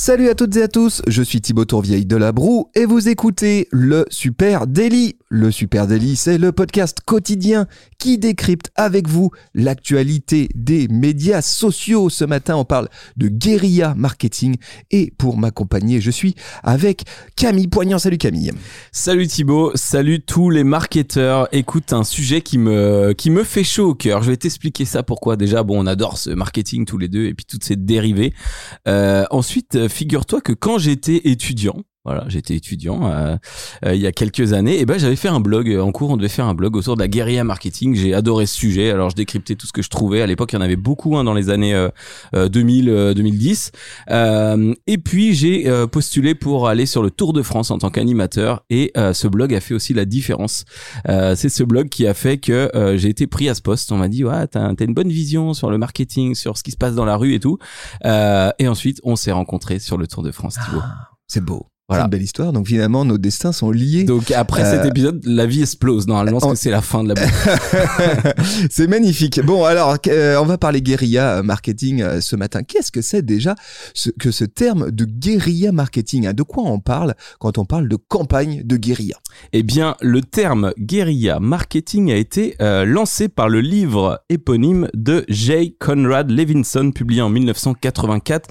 Salut à toutes et à tous, je suis Thibaut Tourvieille de la Broue et vous écoutez le Super Daily. Le Super Daily, c'est le podcast quotidien qui décrypte avec vous l'actualité des médias sociaux. Ce matin, on parle de guérilla marketing et pour m'accompagner, je suis avec Camille Poignant. Salut Camille. Salut Thibaut, salut tous les marketeurs. Écoute, un sujet qui me, qui me fait chaud au cœur. Je vais t'expliquer ça pourquoi. Déjà, bon, on adore ce marketing tous les deux et puis toutes ces dérivés. Euh, ensuite, figure-toi que quand j'étais étudiant, voilà, j'étais étudiant euh, euh, il y a quelques années. Et ben j'avais fait un blog en cours. On devait faire un blog autour de la guérilla marketing. J'ai adoré ce sujet. Alors je décryptais tout ce que je trouvais. À l'époque, il y en avait beaucoup hein, dans les années 2000, 2010. et puis j'ai postulé pour aller sur le Tour de France en tant qu'animateur. Et ce blog a fait aussi la différence. C'est ce blog qui a fait que j'ai été pris à ce poste. On m'a dit ouais, t'as as une bonne vision sur le marketing, sur ce qui se passe dans la rue et tout. et ensuite, on s'est rencontrés sur le Tour de France. Ah, c'est beau. Voilà. C'est une belle histoire. Donc finalement, nos destins sont liés. Donc après cet euh, épisode, la vie explose normalement c'est la fin de la boucle. c'est magnifique. Bon, alors euh, on va parler guérilla marketing euh, ce matin. Qu'est-ce que c'est déjà ce, que ce terme de guérilla marketing hein? De quoi on parle quand on parle de campagne de guérilla? Eh bien, le terme guérilla marketing a été lancé par le livre éponyme de J. Conrad Levinson, publié en 1984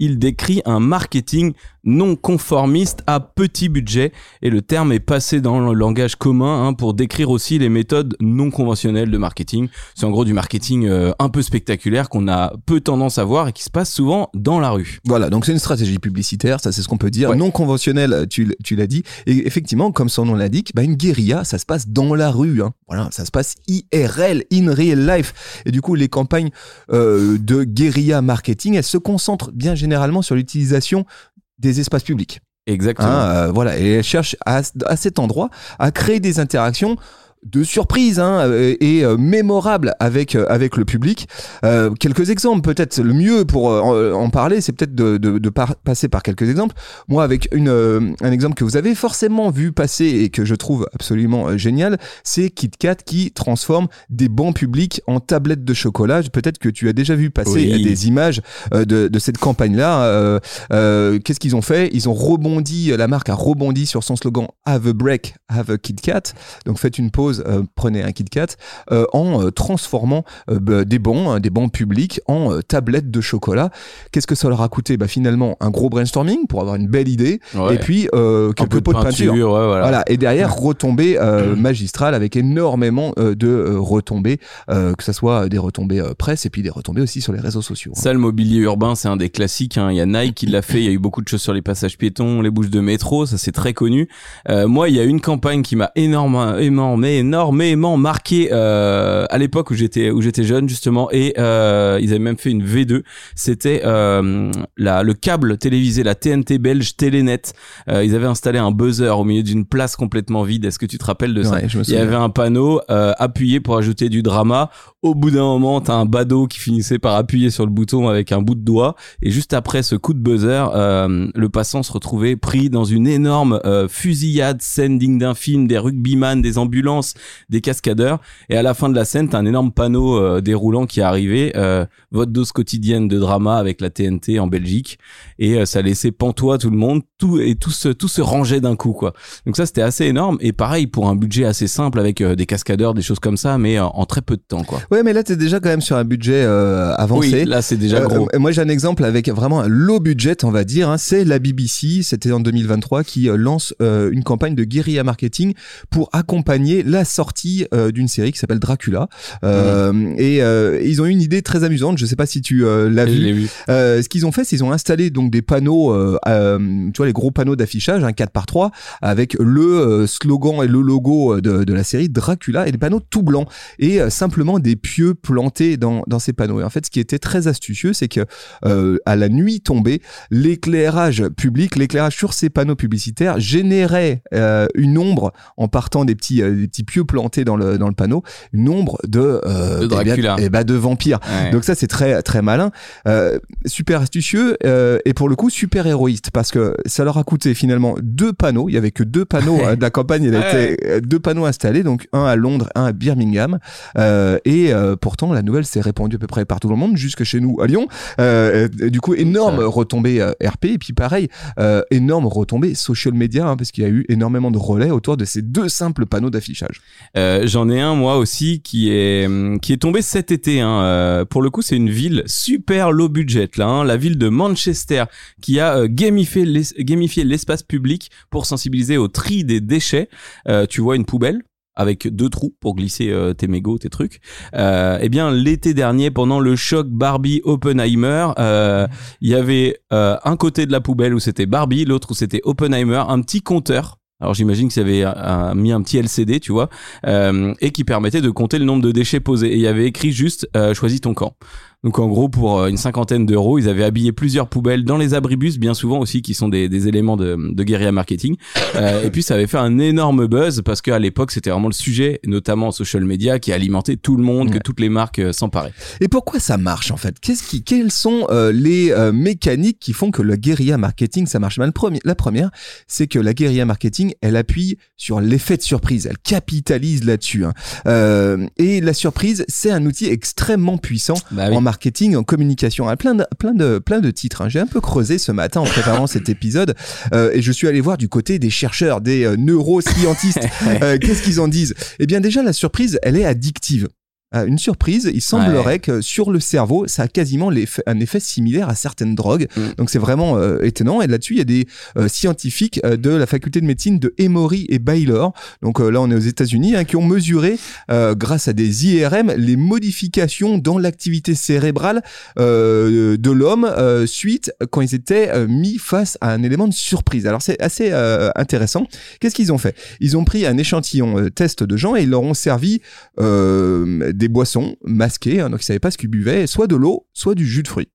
il décrit un marketing non conformiste à petit budget et le terme est passé dans le langage commun hein, pour décrire aussi les méthodes non conventionnelles de marketing. C'est en gros du marketing euh, un peu spectaculaire qu'on a peu tendance à voir et qui se passe souvent dans la rue. Voilà, donc c'est une stratégie publicitaire, ça c'est ce qu'on peut dire, non conventionnelle, tu, tu l'as dit. Et effectivement, comme son nom l'indique, bah une guérilla, ça se passe dans la rue. Hein. Voilà, ça se passe IRL, in real life. Et du coup, les campagnes euh, de guérilla marketing, elles se concentrent bien généralement sur l'utilisation des espaces publics. Exactement. Hein, euh, voilà, et elle cherche à, à, cet endroit à créer des interactions de surprise hein, euh, et euh, mémorable avec euh, avec le public. quelques exemples, peut-être le mieux pour en, parler, c'est peut-être de, de, de passer par quelques exemples. Moi, avec une un exemple que vous avez forcément vu passer et que je trouve absolument génial, c'est KitKat qui transforme des bons publics en tablettes de chocolat. Peut-être que tu as déjà vu passer des images de, de cette campagne-là. Qu'est-ce qu'ils ont fait? Ils ont rebondi, la marque a rebondi sur son slogan Have a break, have a KitKat. Donc faites une pause euh, prenez un KitKat, euh, en euh, transformant bah, des bons, hein, des bons publics en tablettes de chocolat. Qu'est-ce que ça leur a coûté? Bah, Finalement, un gros brainstorming pour avoir une belle idée, et puis quelques pots de peinture. voilà. Et derrière, retombées magistrales avec énormément de retombées, que ce soit des retombées presse et puis des retombées aussi sur les réseaux sociaux. Hein. Ça, le mobilier urbain, c'est un des classiques. Hein. Il y a Nike qui l'a fait, il y a eu beaucoup de choses sur les passages piétons, les bouches de métro, ça c'est très connu. moi, il y a une campagne qui m'a énormément, énormément énormément marqué euh, à l'époque où j'étais où j'étais jeune justement et euh, ils avaient même fait une V2 c'était euh, la le câble télévisé la TNT belge Télénet euh, ils avaient installé un buzzer au milieu d'une place complètement vide. Est-ce que tu te rappelles de ça il y avait un panneau euh, appuyé pour ajouter du drama. Au bout d'un moment t'as un badaud qui finissait par appuyer sur le bouton avec un bout de doigt. Et juste après ce coup de buzzer euh, le passant se retrouvait pris dans une énorme fusillade scène digne d'un film des rugbyman des ambulances des cascadeurs. Et à la fin de la scène, t'as un énorme panneau euh, déroulant qui est arrivé, euh, votre dose quotidienne de drama avec la TNT en Belgique. Et euh, ça laissait pantois tout le monde, tout et tout se tout se rangeait d'un coup quoi. Donc ça c'était assez énorme et pareil pour un budget assez simple avec des cascadeurs, des choses comme ça, mais en très peu de temps quoi. Ouais, mais là t'es déjà quand même sur un budget avancé. Oui, là c'est déjà gros. moi j'ai un exemple avec vraiment un low budget on va dire. Hein. c'est la BBC, c'était en 2023 qui lance une campagne de guérilla marketing pour accompagner la sortie euh, d'une série qui s'appelle Dracula. Euh, mhm. et, euh, ils ont eu une idée très amusante. Je sais pas si tu l'as vu. vu. ce qu'ils ont fait, c'est qu'ils ont installé donc des panneaux, tu vois les gros panneaux d'affichage, un 4 par 3 avec le slogan et le logo de, de, la série Dracula et des panneaux tout blancs et simplement des pieux plantés dans, dans ces panneaux. Et en fait, ce qui était très astucieux, c'est que à la nuit tombée, l'éclairage public, l'éclairage sur ces panneaux publicitaires générait une ombre en partant des petits des petits pieux planté dans le dans le panneau une ombre de De Dracula. et bah de vampire. Ouais. Donc ça c'est très très malin, euh, super astucieux euh, et pour le coup super héroïste parce que ça leur a coûté finalement deux panneaux. Il y avait que deux panneaux hein, de la campagne. Il Ouais. euh, deux panneaux installés, donc un à Londres, un à Birmingham. Euh, et euh, pourtant la nouvelle s'est répandue à peu près partout dans le monde, jusque chez nous à Lyon. Euh, euh, du coup énorme Ouais. retombée euh, RP et puis pareil euh, énorme retombée social media hein, parce qu'il y a eu énormément de relais autour de ces deux simples panneaux d'affichage. Euh, J'en ai un moi aussi qui est hum, qui est tombé cet été. Hein. Euh, pour le coup, c'est une ville super low budget là, hein, la ville de Manchester qui a euh, gamifié l'es- gamifié l'espace public pour sensibiliser au tri des déchets. Euh, tu vois une poubelle avec deux trous pour glisser euh, tes mégots, tes trucs. Euh, eh bien, l'été dernier, pendant le choc Barbie Oppenheimer, euh, il y avait un côté de la poubelle où c'était Barbie, l'autre où c'était Oppenheimer, un petit compteur. Alors j'imagine qu'ils avaient euh, un- mis un petit LCD, tu vois, euh, et qui permettait de compter le nombre de déchets posés. Et il y avait écrit juste euh, choisis ton camp. Donc en gros, pour euh, une cinquantaine d'euros, ils avaient habillé plusieurs poubelles dans les abribus, bien souvent aussi, qui sont des, des éléments de, de guérilla marketing. Euh, et puis ça avait fait un énorme buzz parce qu'à l'époque, c'était vraiment le sujet, notamment en social media, qui alimentait tout le monde, que toutes les marques euh, s'emparaient. Et pourquoi ça marche en fait? Qu'est-ce qui, Quelles sont euh, les mécaniques qui font que le guérilla marketing ça marche? Mal La première- La première, c'est que la guérilla marketing, elle appuie sur l'effet de surprise, elle capitalise là-dessus. hein. Et la surprise, c'est un outil extrêmement puissant Bah oui. en marketing, en communication. Ah, Plein de, plein de, plein de titres. hein. J'ai un peu creusé ce matin en préparant cet épisode euh, et je suis allé voir du côté des chercheurs, des euh, neuroscientistes. Euh, Qu'est-ce qu'ils en disent? Eh bien déjà, la surprise, elle est addictive. Euh, Une surprise, il semblerait que sur le cerveau, ça a quasiment un effet similaire à certaines drogues. Mm. Donc c'est vraiment euh, étonnant. Et là-dessus, il y a des euh, scientifiques euh, de la faculté de médecine de Emory et Baylor. Donc là, on est aux États-Unis, hein, qui ont mesuré, grâce à des IRM, les modifications dans l'activité cérébrale de l'homme suite quand ils étaient mis face à un élément de surprise. Alors c'est assez intéressant. Qu'est-ce qu'ils ont fait? Ils ont pris un échantillon test de gens et ils leur ont servi des boissons masquées, hein, donc ils savaient pas ce qu'ils buvaient, soit de l'eau, soit du jus de fruits.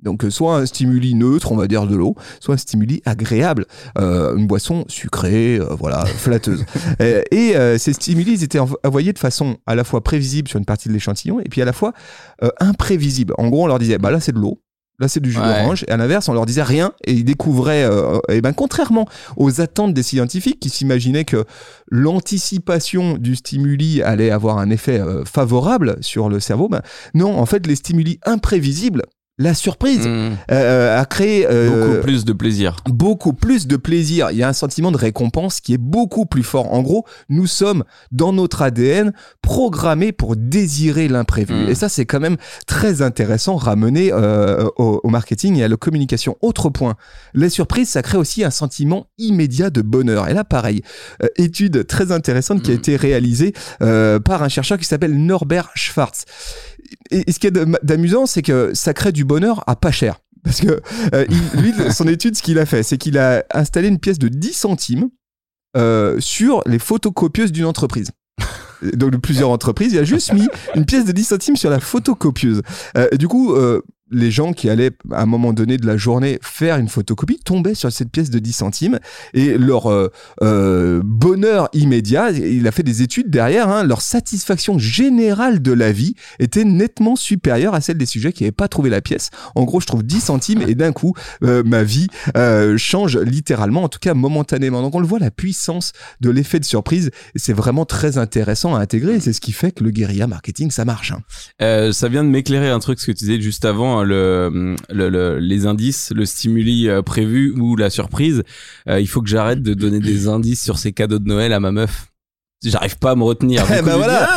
Donc euh, soit un stimuli neutre, on va dire de l'eau, soit un stimuli agréable, euh, une boisson sucrée, euh, voilà, flatteuse. Et ces stimuli, étaient env- envoyés de façon à la fois prévisible sur une partie de l'échantillon et puis à la fois imprévisible. En gros, on leur disait, bah là c'est de l'eau. Là, c'est du jus Ouais. d'orange. Et à l'inverse, on leur disait rien. Et ils découvraient, euh, et ben, contrairement aux attentes des scientifiques qui s'imaginaient que l'anticipation du stimuli allait avoir un effet euh, favorable sur le cerveau, ben, non, en fait, les stimuli imprévisibles, la surprise, Mmh. euh, a créé euh, Beaucoup plus de plaisir. beaucoup plus de plaisir. Il y a un sentiment de récompense qui est beaucoup plus fort. En gros, nous sommes dans notre ADN programmés pour désirer l'imprévu. Mm. Et ça, c'est quand même très intéressant ramené euh, au, au marketing et à la communication. Autre point, les surprises, ça crée aussi un sentiment immédiat de bonheur. Et là, pareil, euh, étude très intéressante qui a Mm. été réalisée euh, par un chercheur qui s'appelle Norbert Schwartz. Et, ce qui est d'amusant, c'est que ça crée du bonheur à pas cher. Parce que euh, lui, son étude, ce qu'il a fait, c'est qu'il a installé une pièce de 10 centimes euh, sur les photocopieuses d'une entreprise. Donc de plusieurs entreprises, il a juste mis une pièce de 10 centimes sur la photocopieuse. Euh, du coup, les gens qui allaient à un moment donné de la journée faire une photocopie tombaient sur cette pièce de 10 centimes et leur euh, euh, bonheur immédiat, il a fait des études derrière, hein, leur satisfaction générale de la vie était nettement supérieure à celle des sujets qui n'avaient pas trouvé la pièce. En gros, je trouve 10 centimes et d'un coup, euh, ma vie change littéralement, en tout cas momentanément. Donc on le voit, la puissance de l'effet de surprise, c'est vraiment très intéressant à intégrer et c'est ce qui fait que le guérilla marketing, ça marche. hein. Ça vient de m'éclairer un truc ce que tu disais juste avant le, le, le- les indices le stimuli euh, prévu ou la surprise. Euh, il faut que j'arrête de donner des indices sur ces cadeaux de Noël à ma meuf. J'arrive pas à me retenir. Eh ben dis, voilà.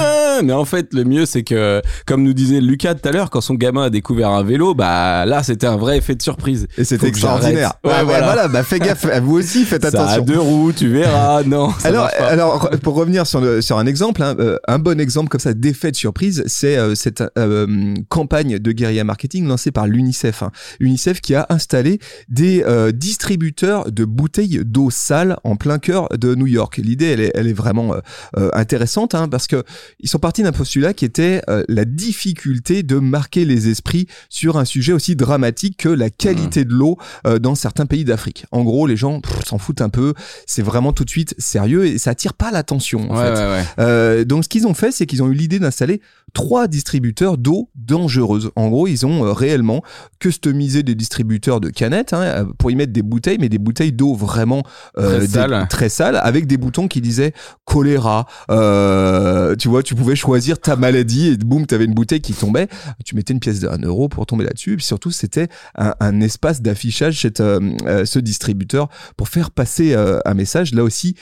Mais en fait le mieux c'est que comme nous disait Lucas tout à l'heure quand son gamin a découvert un vélo bah là c'était un vrai effet de surprise Et c'était extraordinaire. Ouais, voilà. voilà, bah fais gaffe, vous aussi faites ça a attention. deux roues tu verras non Alors, alors, pour revenir sur, le, sur un exemple, hein, euh, un bon exemple comme ça d'effet de surprise, c'est euh, cette euh, campagne de guérilla marketing lancée par l'UNICEF. hein. UNICEF qui a installé des euh, distributeurs de bouteilles d'eau sale en plein cœur de New York. L'idée, elle est, elle est vraiment intéressante hein, parce que ils sont pas parti d'un postulat qui était euh, la difficulté de marquer les esprits sur un sujet aussi dramatique que la qualité de l'eau euh, dans certains pays d'Afrique. En gros, les gens s'en foutent un peu. C'est vraiment tout de suite sérieux et ça attire pas l'attention. En Ouais, fait. ouais, ouais. Euh, donc ce qu'ils ont fait, c'est qu'ils ont eu l'idée d'installer trois distributeurs d'eau dangereuse. En gros, ils ont euh, réellement customisé des distributeurs de canettes hein, euh, pour y mettre des bouteilles, mais des bouteilles d'eau vraiment euh, Très sales. très sales, avec des boutons qui disaient choléra. Euh, tu vois, tu pouvais choisir ta maladie et boum, tu avais une bouteille qui tombait. Tu mettais une pièce d'un euro pour tomber là-dessus. Et puis surtout, c'était un, un espace d'affichage chez euh, ce distributeur pour faire passer un message. Là aussi,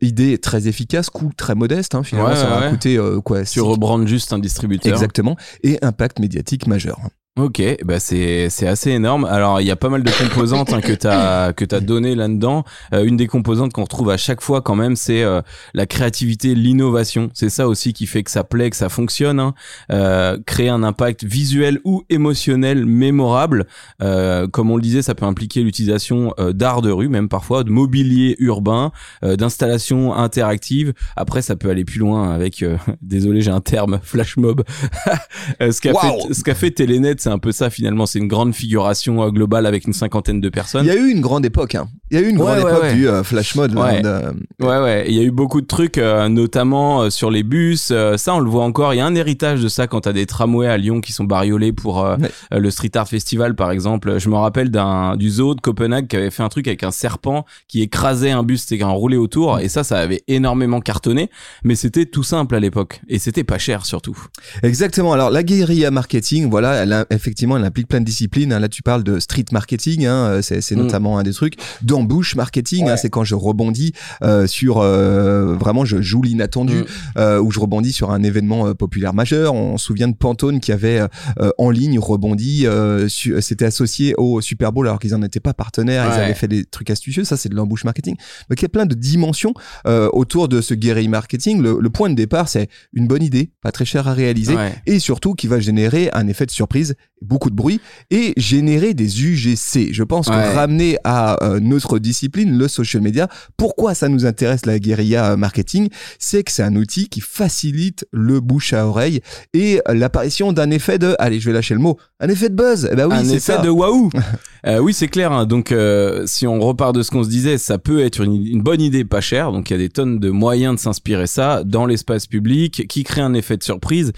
idée très efficace, coût très modeste. Hein, finalement, Ouais, ça va ouais. coûter quoi Tu rebrandes juste un distributeur. Exactement. Et impact médiatique majeur. Ok, bah c'est c'est assez énorme. Alors il y a pas mal de composantes hein, que t'as que t'as donné là-dedans. Euh, une des composantes qu'on retrouve à chaque fois quand même, c'est euh, la créativité, l'innovation. C'est ça aussi qui fait que ça plaît, que ça fonctionne. hein. Euh, créer un impact visuel ou émotionnel mémorable. Euh, comme on le disait, ça peut impliquer l'utilisation euh, d'art de rue, même parfois de mobilier urbain, euh, d'installations interactives. Après, ça peut aller plus loin avec. euh, désolé, j'ai un terme flash mob. Ce qu'a fait ce qu'a fait Telenet, c'est un peu ça finalement. C'est une grande figuration euh, globale avec une cinquantaine de personnes. Il y a eu une grande époque. Hein. Il y a eu une Ouais, grande ouais, époque ouais. du euh, flash mode. là, Ouais. de- Ouais, ouais. Il y a eu beaucoup de trucs, euh, notamment euh, sur les bus. ça, on le voit encore. Il y a un héritage de ça quand t'as des tramways à Lyon qui sont bariolés pour le Street Art Festival, par exemple. Je me rappelle d'un du zoo de Copenhague qui avait fait un truc avec un serpent qui écrasait un bus, c'était un roulé autour. Et ça, ça avait énormément cartonné. Mais c'était tout simple à l'époque. Et c'était pas cher surtout. Exactement. Alors la guérilla marketing, voilà, elle a- effectivement, elle implique plein de disciplines. hein. Là, tu parles de street marketing, hein, euh, c'est c'est Mm. notamment un des trucs. D'embouche marketing, hein, c'est quand je rebondis euh, sur euh, vraiment, je joue l'inattendu, Mm. euh, ou je rebondis sur un événement euh, populaire majeur. On se souvient de Pantone qui avait euh, en ligne rebondi, euh, c'était associé au Super Bowl alors qu'ils en étaient pas partenaires. Ils avaient fait des trucs astucieux. Ça, c'est de l'embouche marketing. Donc il y a plein de dimensions euh, autour de ce guérilla marketing. Le, le point de départ, c'est une bonne idée, pas très cher à réaliser Ouais. et surtout qui va générer un effet de surprise, beaucoup de bruit et générer des UGC. Je pense que ramener à euh, notre discipline, le social media, pourquoi ça nous intéresse la guérilla euh, marketing, c'est que c'est un outil qui facilite le bouche à oreille et l'apparition d'un effet de, allez, je vais lâcher le mot, un effet de buzz. Eh ben oui, un c'est effet ça. de waouh. Euh, oui, c'est clair. hein. Donc, euh, si on repart de ce qu'on se disait, ça peut être une, une bonne idée pas chère. Donc, il y a des tonnes de moyens de s'inspirer ça dans l'espace public, qui crée un effet de surprise.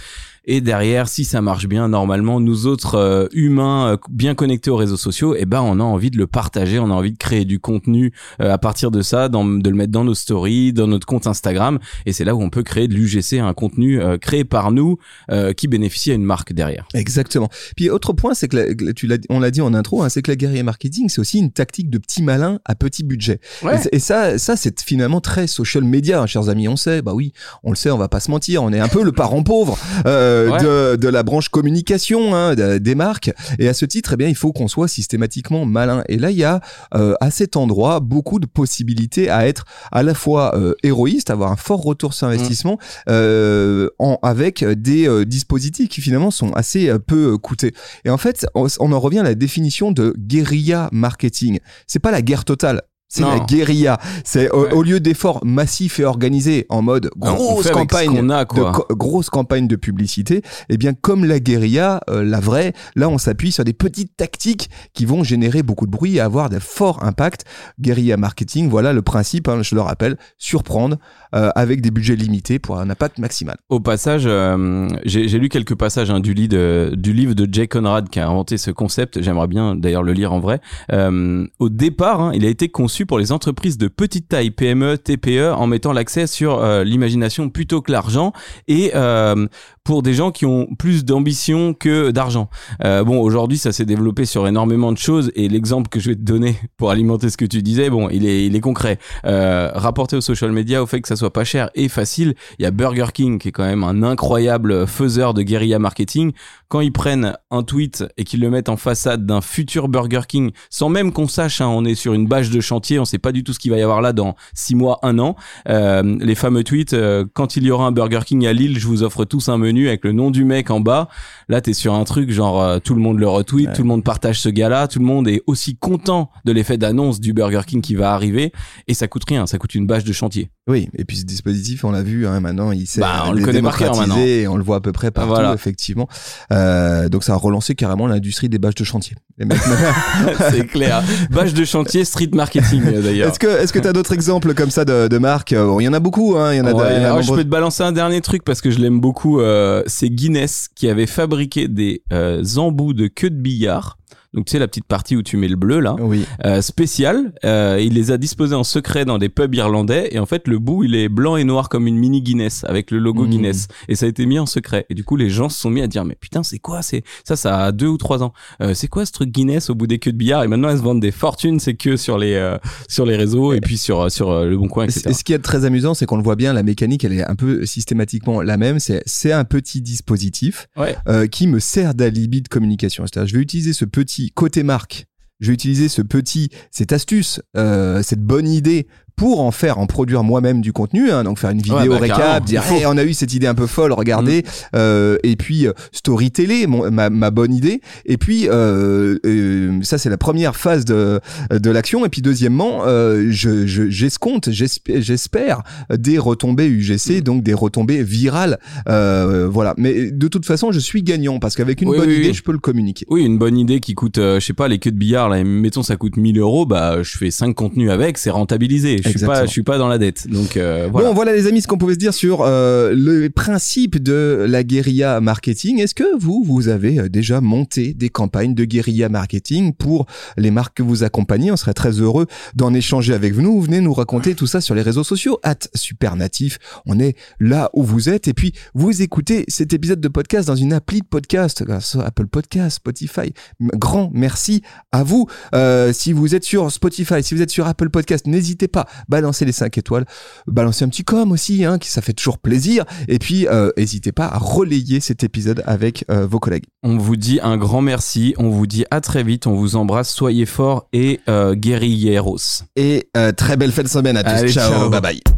Et derrière, si ça marche bien, normalement, nous autres euh, humains euh, bien connectés aux réseaux sociaux, eh ben, on a envie de le partager, on a envie de créer du contenu euh, à partir de ça, dans- de le mettre dans nos stories, dans notre compte Instagram. Et c'est là où on peut créer de l'UGC, un contenu euh, créé par nous, euh, qui bénéficie à une marque derrière. Exactement. Puis autre point, c'est que la- tu l'as, on l'a dit en intro, hein, c'est que la guérilla marketing, c'est aussi une tactique de petit malin à petit budget. Ouais. Et ça, ça c'est finalement très social media, hein, chers amis. On sait, bah oui, on le sait, on va pas se mentir, on est un peu le parent pauvre euh, Ouais. de, de la branche communication hein, de- des marques. Et à ce titre, eh bien, il faut qu'on soit systématiquement malin. Et là, il y a euh, à cet endroit beaucoup de possibilités à être à la fois euh, héroïste, avoir un fort retour sur investissement, euh, en, avec des euh, dispositifs qui finalement sont assez euh, peu euh, coûtés. Et en fait, on, on en revient à la définition de guérilla marketing. C'est pas la guerre totale. C'est la guérilla. C'est au, Ouais. au lieu d'efforts massifs et organisés en mode grosse campagne a, de grosse campagne de publicité, eh bien comme la guérilla, euh, la vraie, là on s'appuie sur des petites tactiques qui vont générer beaucoup de bruit et avoir de forts impacts. Guérilla marketing, voilà le principe, hein, je le rappelle, surprendre euh, avec des budgets limités pour un impact maximal. Au passage, euh, j'ai lu quelques passages hein, du, de- du livre de Jay Conrad qui a inventé ce concept. J'aimerais bien d'ailleurs le lire en vrai. Euh, au départ, hein, il a été conçu pour les entreprises de petite taille, PME, TPE, en mettant l'accès sur euh, l'imagination plutôt que l'argent et euh, pour des gens qui ont plus d'ambition que d'argent. Euh, bon, aujourd'hui, ça s'est développé sur énormément de choses et l'exemple que je vais te donner pour alimenter ce que tu disais, bon, il est, il est concret. Euh, rapporté aux social media au fait que ça soit pas cher et facile, il y a Burger King qui est quand même un incroyable faiseur de guérilla marketing. Quand ils prennent un tweet et qu'ils le mettent en façade d'un futur Burger King, sans même qu'on sache, hein, on est sur une bâche de chantier, on sait pas du tout ce qu'il va y avoir là dans six mois, un an. Euh, les fameux tweets, euh, quand il y aura un Burger King à Lille, je vous offre tous un menu avec le nom du mec en bas. Là, t'es sur un truc genre euh, tout le monde le retweet, tout le monde partage ce gars-là, tout le monde est aussi content de l'effet d'annonce du Burger King qui va arriver et ça coûte rien, ça coûte une bâche de chantier. Oui, et puis ce dispositif, on l'a vu, hein, maintenant, il s'est Bah, on le connaît maintenant. et on le voit à peu près partout, Voilà. effectivement. Euh, donc ça a relancé carrément l'industrie des bâches de chantier. C'est clair. Bâche de chantier, street marketing euh, d'ailleurs. est-ce que est-ce que t'as d'autres exemples comme ça de, de marques? Bon, Il y en a beaucoup, hein. Il y en a. de- Ouais, il y en a alors je peux te balancer un dernier truc parce que je l'aime beaucoup. euh, c'est Guinness qui avait fabriqué des euh, embouts de queue de billard. Donc tu sais la petite partie où tu mets le bleu là, Oui. euh, spécial. Euh, il les a disposés en secret dans des pubs irlandais et en fait le bout il est blanc et noir comme une mini Guinness avec le logo Mhm. Guinness et ça a été mis en secret. Et du coup les gens se sont mis à dire mais putain c'est quoi? C'est ça ça a deux ou trois ans. Euh, c'est quoi ce truc Guinness au bout des queues de billard? Et maintenant elles se vendent des fortunes ces queues sur les euh, sur les réseaux et puis sur sur euh, le bon coin etc. Et ce qui est très amusant, c'est qu'on le voit bien, la mécanique, elle est un peu systématiquement la même. C'est c'est un petit dispositif Ouais. euh, qui me sert d'alibi de communication. C'est-à-dire, je vais utiliser ce petit côté marque. Je vais utiliser ce petit, cette astuce, euh, cette bonne idée pour en faire, en produire moi-même du contenu. hein. donc faire une vidéo Ouais, bah, récap, dire. Mm. Hey, on a eu cette idée un peu folle, regardez. Euh, et puis euh, storyteller mon, ma, ma bonne idée. Et puis euh, euh, ça c'est la première phase de de l'action. Et puis deuxièmement, euh, je je- j'escompte, j'espère, j'espère des retombées UGC, donc des retombées virales. Euh, voilà. Mais de toute façon, je suis gagnant parce qu'avec une Oui, bonne oui, idée, oui. je peux le communiquer. Oui, une bonne idée qui coûte, je sais pas, les queues de billard, là, mettons ça coûte 1000 euros, bah je fais 5 contenus avec, c'est rentabilisé. Je suis pas, je suis pas dans la dette. Donc euh, voilà. Bon, voilà les amis ce qu'on pouvait se dire sur euh, le principe de la guérilla marketing. Est-ce que vous, vous avez euh, déjà monté des campagnes de guérilla marketing pour les marques que vous accompagnez? On serait très heureux d'en échanger avec vous. Venez nous raconter tout ça sur les réseaux sociaux. At Supernatif, on est là où vous êtes. Et puis, vous écoutez cet épisode de podcast dans une appli de podcast, Apple Podcast, Spotify. Grand merci à vous. Euh, si vous êtes sur Spotify, si vous êtes sur Apple Podcast, n'hésitez pas, balancez les 5 étoiles balancer un petit com aussi, hein, qui ça fait toujours plaisir. Et puis, euh, n'hésitez pas à relayer cet épisode avec euh, vos collègues. On vous dit un grand merci, on vous dit à très vite, on vous embrasse, soyez forts et euh, guerrilleros. Et euh, très belle fin de semaine à tous. Allez, ciao, ciao. bye bye.